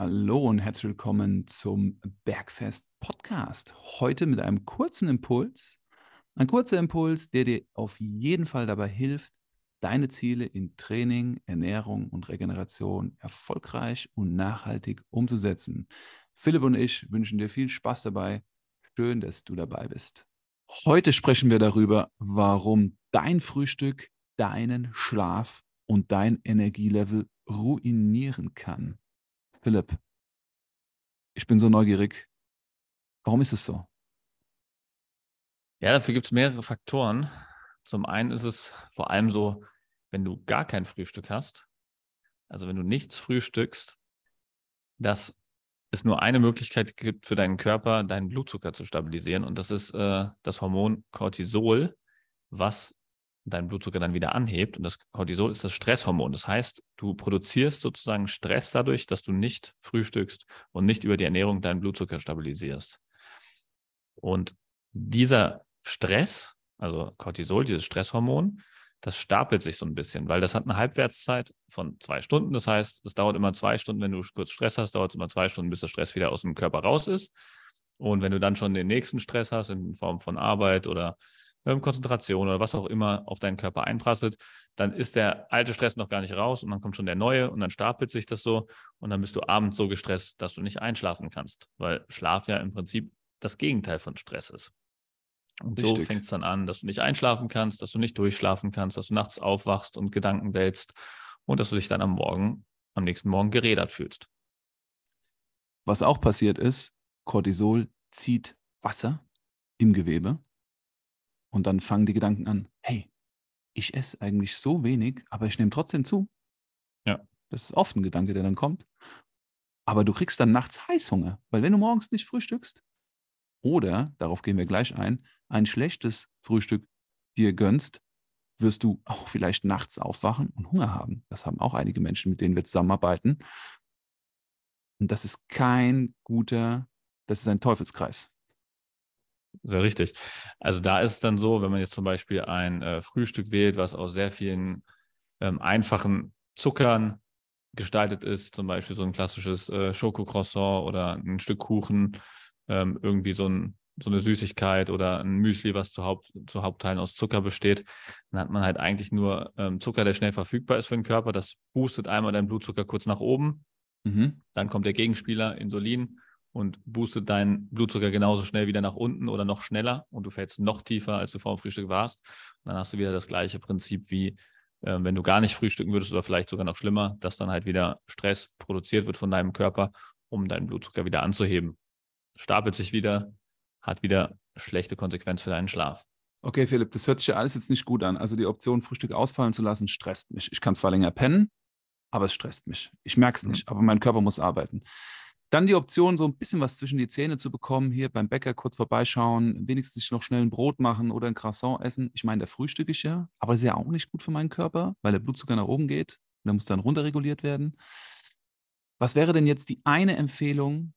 Hallo und herzlich willkommen zum Bergfest Podcast. Heute mit einem kurzen Impuls. Ein kurzer Impuls, der dir auf jeden Fall dabei hilft, deine Ziele in Training, Ernährung und Regeneration erfolgreich und nachhaltig umzusetzen. Philipp und ich wünschen dir viel Spaß dabei. Schön, dass du dabei bist. Heute sprechen wir darüber, warum dein Frühstück deinen Schlaf und dein Energielevel ruinieren kann. Philipp, ich bin so neugierig. Warum ist es so? Ja, dafür gibt es mehrere Faktoren. Zum einen ist es vor allem so, wenn du gar kein Frühstück hast, also wenn du nichts frühstückst, dass es nur eine Möglichkeit gibt für deinen Körper, deinen Blutzucker zu stabilisieren. Und das ist äh, das Hormon Cortisol, was deinen Blutzucker dann wieder anhebt. Und das Cortisol ist das Stresshormon. Das heißt, du produzierst sozusagen Stress dadurch, dass du nicht frühstückst und nicht über die Ernährung deinen Blutzucker stabilisierst. Und dieser Stress, also Cortisol, dieses Stresshormon, das stapelt sich so ein bisschen, weil das hat eine Halbwertszeit von zwei Stunden. Das heißt, es dauert immer zwei Stunden, wenn du kurz Stress hast, dauert es immer zwei Stunden, bis der Stress wieder aus dem Körper raus ist. Und wenn du dann schon den nächsten Stress hast, in Form von Arbeit oder ähm, Konzentration oder was auch immer auf deinen Körper einprasselt, dann ist der alte Stress noch gar nicht raus und dann kommt schon der neue und dann stapelt sich das so und dann bist du abends so gestresst, dass du nicht einschlafen kannst, weil Schlaf ja im Prinzip das Gegenteil von Stress ist. Und Richtig. so fängt es dann an, dass du nicht einschlafen kannst, dass du nicht durchschlafen kannst, dass du nachts aufwachst und Gedanken wälzt und dass du dich dann am Morgen, am nächsten Morgen gerädert fühlst. Was auch passiert ist, Cortisol zieht Wasser im Gewebe und dann fangen die Gedanken an, hey, ich esse eigentlich so wenig, aber ich nehme trotzdem zu. Ja. Das ist oft ein Gedanke, der dann kommt. Aber du kriegst dann nachts Heißhunger, weil wenn du morgens nicht frühstückst oder, darauf gehen wir gleich ein, ein schlechtes Frühstück dir gönnst, wirst du auch vielleicht nachts aufwachen und Hunger haben. Das haben auch einige Menschen, mit denen wir zusammenarbeiten. Und das ist kein guter, das ist ein Teufelskreis. Sehr richtig. Also da ist es dann so, wenn man jetzt zum Beispiel ein äh, Frühstück wählt, was aus sehr vielen ähm, einfachen Zuckern gestaltet ist, zum Beispiel so ein klassisches äh, Schokocroissant oder ein Stück Kuchen, ähm, irgendwie so, ein, so, eine Süßigkeit oder ein Müsli, was zu, Haupt, zu Hauptteilen aus Zucker besteht, dann hat man halt eigentlich nur ähm, Zucker, der schnell verfügbar ist für den Körper. Das boostet einmal deinen Blutzucker kurz nach oben. Mhm. Dann kommt der Gegenspieler, Insulin und boostet deinen Blutzucker genauso schnell wieder nach unten oder noch schneller und du fällst noch tiefer, als du vor dem Frühstück warst. Und dann hast du wieder das gleiche Prinzip wie äh, wenn du gar nicht frühstücken würdest oder vielleicht sogar noch schlimmer, dass dann halt wieder Stress produziert wird von deinem Körper, um deinen Blutzucker wieder anzuheben. Stapelt sich wieder, hat wieder schlechte Konsequenz für deinen Schlaf. Okay, Philipp, das hört sich ja alles jetzt nicht gut an. Also die Option, Frühstück ausfallen zu lassen, stresst mich. Ich kann zwar länger pennen, aber es stresst mich. Ich merke es mhm. nicht, aber mein Körper muss arbeiten. Dann die Option, so ein bisschen was zwischen die Zähne zu bekommen, hier beim Bäcker kurz vorbeischauen, wenigstens noch schnell ein Brot machen oder ein Croissant essen. Ich meine, der frühstücke ich ja, aber das ist ja auch nicht gut für meinen Körper, weil der Blutzucker nach oben geht und der muss dann runterreguliert werden. Was wäre denn jetzt die eine Empfehlung,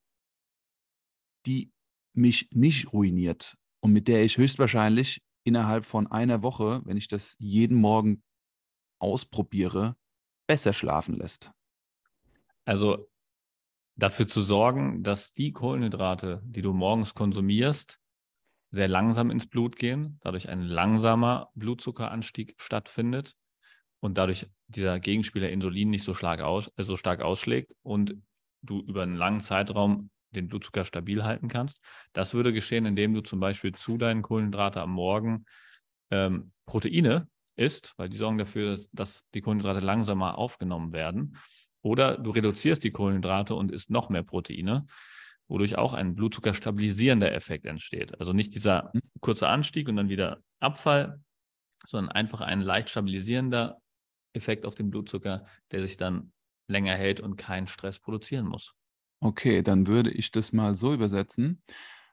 die mich nicht ruiniert und mit der ich höchstwahrscheinlich innerhalb von einer Woche, wenn ich das jeden Morgen ausprobiere, besser schlafen lässt? Also dafür zu sorgen, dass die Kohlenhydrate, die du morgens konsumierst, sehr langsam ins Blut gehen, dadurch ein langsamer Blutzuckeranstieg stattfindet und dadurch dieser Gegenspieler Insulin nicht so stark, aus, äh, so stark ausschlägt und du über einen langen Zeitraum den Blutzucker stabil halten kannst. Das würde geschehen, indem du zum Beispiel zu deinen Kohlenhydrate am Morgen ähm, Proteine isst, weil die sorgen dafür, dass die Kohlenhydrate langsamer aufgenommen werden. Oder du reduzierst die Kohlenhydrate und isst noch mehr Proteine, wodurch auch ein Blutzucker-stabilisierender Effekt entsteht. Also nicht dieser mhm. kurze Anstieg und dann wieder Abfall, sondern einfach ein leicht stabilisierender Effekt auf den Blutzucker, der sich dann länger hält und keinen Stress produzieren muss. Okay, dann würde ich das mal so übersetzen.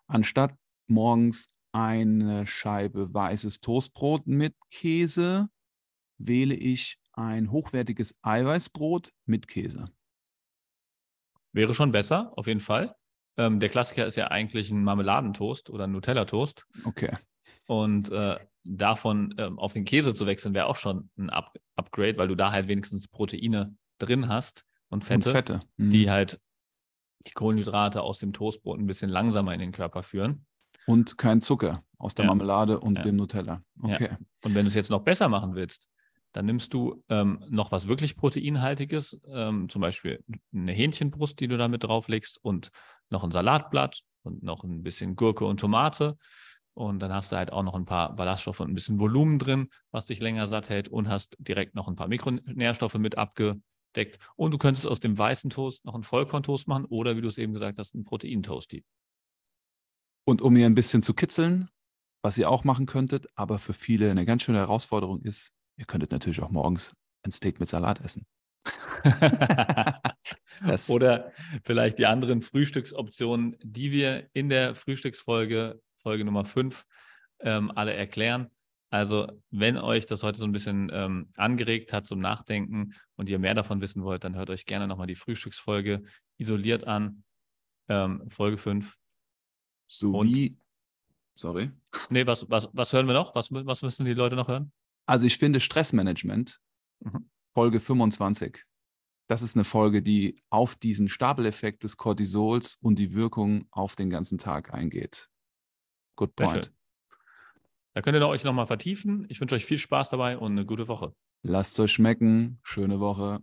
Anstatt morgens eine Scheibe weißes Toastbrot mit Käse, wähle ich ein hochwertiges Eiweißbrot mit Käse. Wäre schon besser, auf jeden Fall. Ähm, der Klassiker ist ja eigentlich ein Marmeladentoast oder ein Nutella-Toast. Okay. Und äh, davon ähm, auf den Käse zu wechseln, wäre auch schon ein Up Upgrade, weil du da halt wenigstens Proteine drin hast und Fette, und Fette. Mhm. die halt die Kohlenhydrate aus dem Toastbrot ein bisschen langsamer in den Körper führen. Und kein Zucker aus der Ja. Marmelade und Ja. dem Nutella. Ja. Okay. Und wenn du es jetzt noch besser machen willst, dann nimmst du ähm, noch was wirklich Proteinhaltiges, ähm, zum Beispiel eine Hähnchenbrust, die du da mit drauflegst und noch ein Salatblatt und noch ein bisschen Gurke und Tomate. Und dann hast du halt auch noch ein paar Ballaststoffe und ein bisschen Volumen drin, was dich länger satt hält und hast direkt noch ein paar Mikronährstoffe mit abgedeckt. Und du könntest aus dem weißen Toast noch einen Vollkorntoast machen oder, wie du es eben gesagt hast, einen Proteintoasty. Und um ihr ein bisschen zu kitzeln, was ihr auch machen könntet, aber für viele eine ganz schöne Herausforderung ist, ihr könntet natürlich auch morgens ein Steak mit Salat essen. Oder vielleicht die anderen Frühstücksoptionen, die wir in der Frühstücksfolge, Folge Nummer 5, ähm, alle erklären. Also, wenn euch das heute so ein bisschen ähm, angeregt hat zum Nachdenken und ihr mehr davon wissen wollt, dann hört euch gerne nochmal die Frühstücksfolge isoliert an. Ähm, Folge 5. sowie, sorry. Nee, was, was, was hören wir noch? Was, was müssen die Leute noch hören? Also ich finde Stressmanagement, Mhm. Folge 25, das ist eine Folge, die auf diesen Stapeleffekt des Cortisols und die Wirkung auf den ganzen Tag eingeht. Good point. Da könnt ihr euch nochmal vertiefen. Ich wünsche euch viel Spaß dabei und eine gute Woche. Lasst es euch schmecken. Schöne Woche.